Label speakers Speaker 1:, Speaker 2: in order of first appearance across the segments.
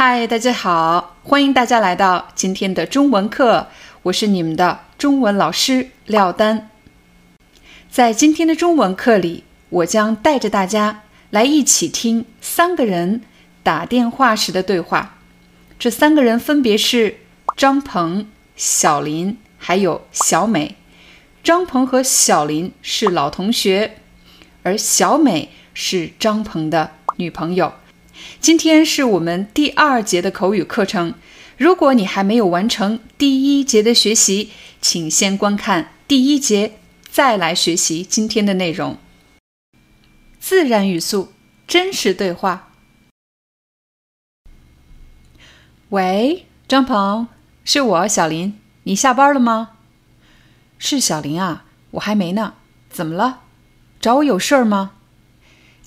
Speaker 1: 嗨，大家好，欢迎大家来到今天的中文课，我是你们的中文老师廖丹。在今天的中文课里，我将带着大家来一起听三个人打电话时的对话。这三个人分别是张鹏、小林还有小美。张鹏和小林是老同学，而小美是张鹏的女朋友。今天是我们第二节的口语课程。如果你还没有完成第一节的学习，请先观看第一节，再来学习今天的内容。自然语速，真实对话。喂，张鹏，是我小林，你下班了吗？是小林啊，我还没呢。怎么了？找我有事儿吗？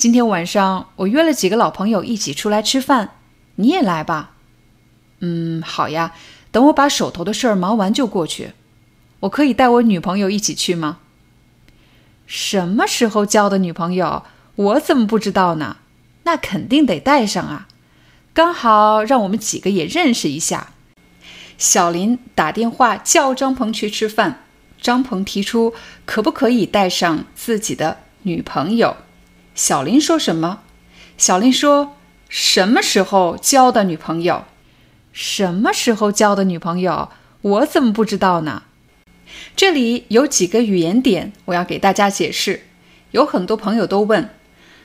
Speaker 1: 今天晚上我约了几个老朋友一起出来吃饭，你也来吧。嗯，好呀。等我把手头的事儿忙完就过去。我可以带我女朋友一起去吗？什么时候交的女朋友？我怎么不知道呢？那肯定得带上啊。刚好让我们几个也认识一下。小林打电话叫张鹏去吃饭，张鹏提出可不可以带上自己的女朋友。小林说什么？小林说：“什么时候交的女朋友？什么时候交的女朋友？我怎么不知道呢？”这里有几个语言点，我要给大家解释。有很多朋友都问，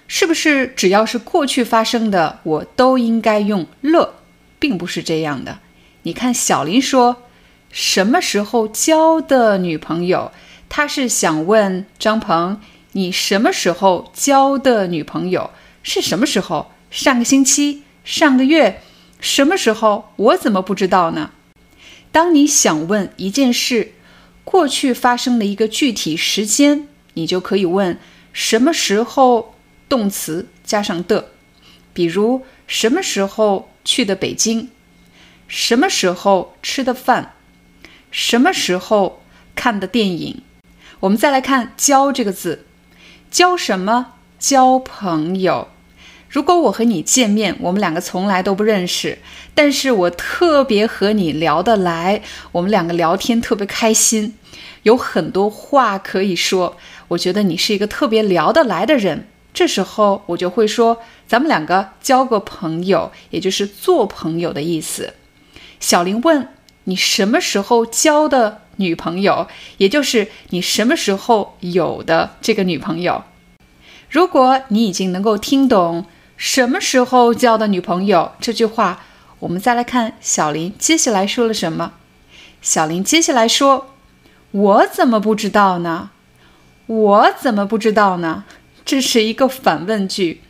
Speaker 1: 是不是只要是过去发生的，我都应该用了？并不是这样的。你看，小林说：“什么时候交的女朋友？”他是想问张鹏。你什么时候交的女朋友？是什么时候？上个星期？上个月？什么时候？我怎么不知道呢？当你想问一件事过去发生的一个具体时间，你就可以问什么时候，动词加上的。比如什么时候去的北京？什么时候吃的饭？什么时候看的电影？我们再来看“交”这个字。交什么？交朋友。如果我和你见面，我们两个从来都不认识，但是我特别和你聊得来，我们两个聊天特别开心，有很多话可以说。我觉得你是一个特别聊得来的人，这时候我就会说，咱们两个交个朋友，也就是做朋友的意思。小林问你什么时候交的？女朋友，也就是你什么时候有的这个女朋友。如果你已经能够听懂“什么时候交的女朋友”这句话，我们再来看小林接下来说了什么。小林接下来说：“我怎么不知道呢？我怎么不知道呢？”这是一个反问句。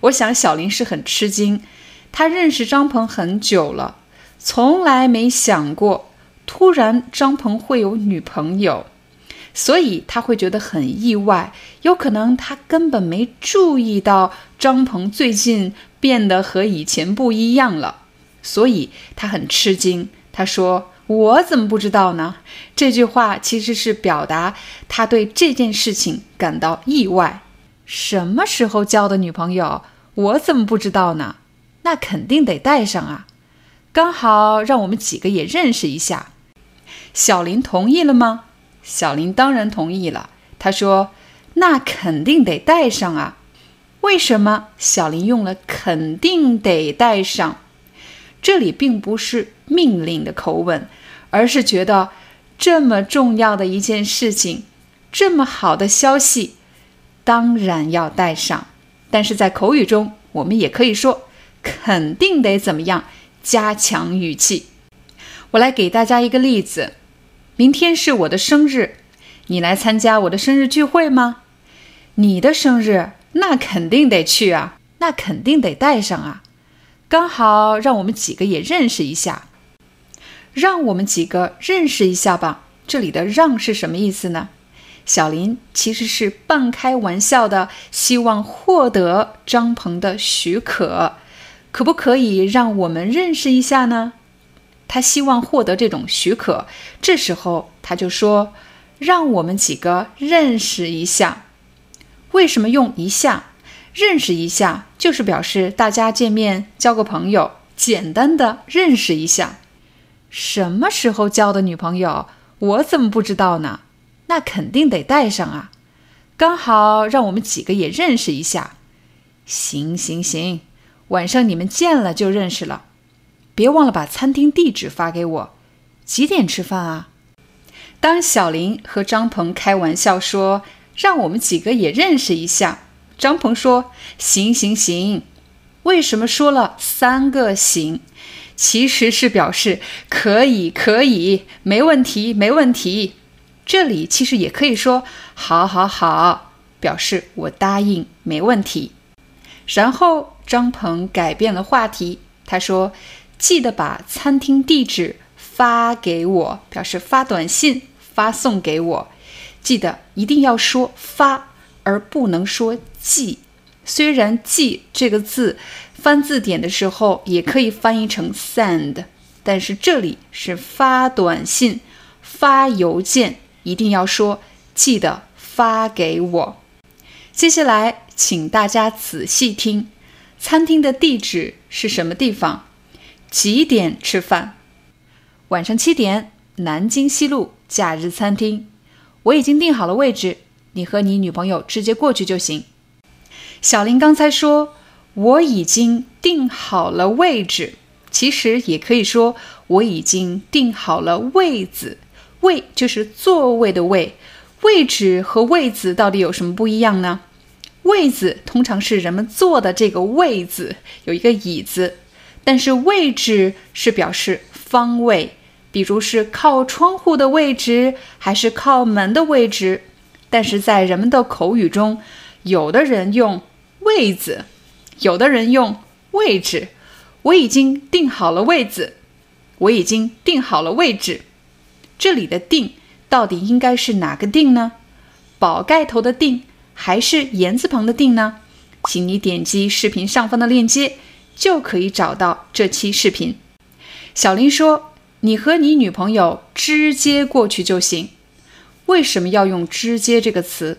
Speaker 1: 我想小林是很吃惊，他认识张鹏很久了，从来没想过。突然，张鹏会有女朋友，所以他会觉得很意外。有可能他根本没注意到张鹏最近变得和以前不一样了，所以他很吃惊。他说：“我怎么不知道呢？”这句话其实是表达他对这件事情感到意外。什么时候交的女朋友？我怎么不知道呢？那肯定得带上啊！刚好让我们几个也认识一下。小林同意了吗？小林当然同意了。他说：“那肯定得带上啊。”为什么小林用了“肯定得带上”？这里并不是命令的口吻，而是觉得这么重要的一件事情，这么好的消息，当然要带上。但是在口语中，我们也可以说“肯定得怎么样”，加强语气。我来给大家一个例子。明天是我的生日，你来参加我的生日聚会吗？你的生日，那肯定得去啊，那肯定得带上啊。刚好让我们几个也认识一下，让我们几个认识一下吧。这里的“让”是什么意思呢？小林其实是半开玩笑的，希望获得张鹏的许可，可不可以让我们认识一下呢？他希望获得这种许可，这时候他就说：“让我们几个认识一下。”为什么用一下？认识一下就是表示大家见面交个朋友，简单的认识一下。什么时候交的女朋友？我怎么不知道呢？那肯定得带上啊！刚好让我们几个也认识一下。行行行，晚上你们见了就认识了。别忘了把餐厅地址发给我。几点吃饭啊？当小林和张鹏开玩笑说让我们几个也认识一下，张鹏说行行行。为什么说了三个行？其实是表示可以可以，没问题没问题。这里其实也可以说“好，好，好”，表示我答应，没问题。然后张鹏改变了话题，他说：“记得把餐厅地址发给我，表示发短信发送给我。记得一定要说发，而不能说寄。虽然‘寄’这个字翻字典的时候也可以翻译成 ‘send’，但是这里是发短信、发邮件。”一定要说，记得发给我。接下来，请大家仔细听，餐厅的地址是什么地方？几点吃饭？晚上七点，南京西路假日餐厅。我已经订好了位置，你和你女朋友直接过去就行。小林刚才说我已经订好了位置，其实也可以说我已经订好了位子。位就是座位的位，位置和位子到底有什么不一样呢？位子通常是人们坐的这个位子，有一个椅子，但是位置是表示方位，比如是靠窗户的位置，还是靠门的位置。但是在人们的口语中，有的人用位子，有的人用位置。我已经定好了位子，我已经定好了位置。这里的“定”到底应该是哪个“定”呢？宝盖头的“定”还是言字旁的“定”呢？请你点击视频上方的链接，就可以找到这期视频。小林说：“你和你女朋友直接过去就行。”为什么要用“直接”这个词？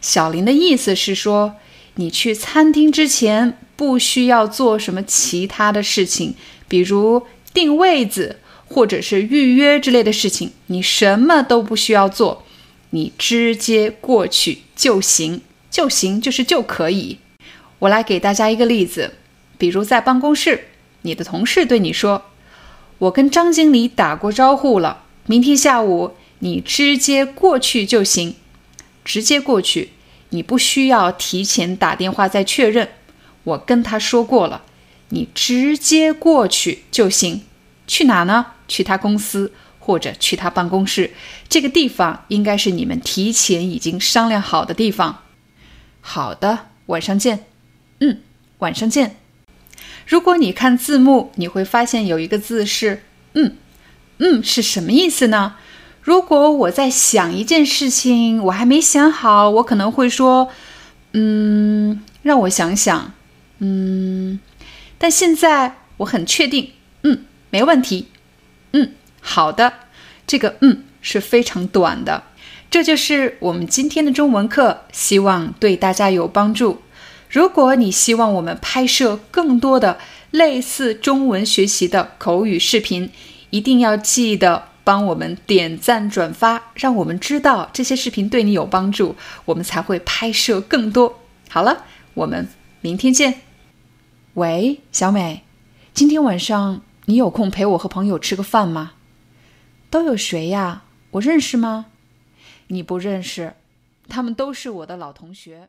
Speaker 1: 小林的意思是说，你去餐厅之前不需要做什么其他的事情，比如定位子。或者是预约之类的事情，你什么都不需要做，你直接过去就行，就行就是就可以。我来给大家一个例子，比如在办公室，你的同事对你说：“我跟张经理打过招呼了，明天下午你直接过去就行，直接过去，你不需要提前打电话再确认。我跟他说过了，你直接过去就行。去哪呢？”去他公司或者去他办公室，这个地方应该是你们提前已经商量好的地方。好的，晚上见。嗯，晚上见。如果你看字幕，你会发现有一个字是“嗯”，“嗯”是什么意思呢？如果我在想一件事情，我还没想好，我可能会说“嗯”，让我想想，“嗯”，但现在我很确定，“嗯”，没问题。嗯，好的，这个嗯是非常短的，这就是我们今天的中文课，希望对大家有帮助。如果你希望我们拍摄更多的类似中文学习的口语视频，一定要记得帮我们点赞转发，让我们知道这些视频对你有帮助，我们才会拍摄更多。好了，我们明天见。喂，小美，今天晚上。你有空陪我和朋友吃个饭吗？都有谁呀？我认识吗？你不认识，他们都是我的老同学。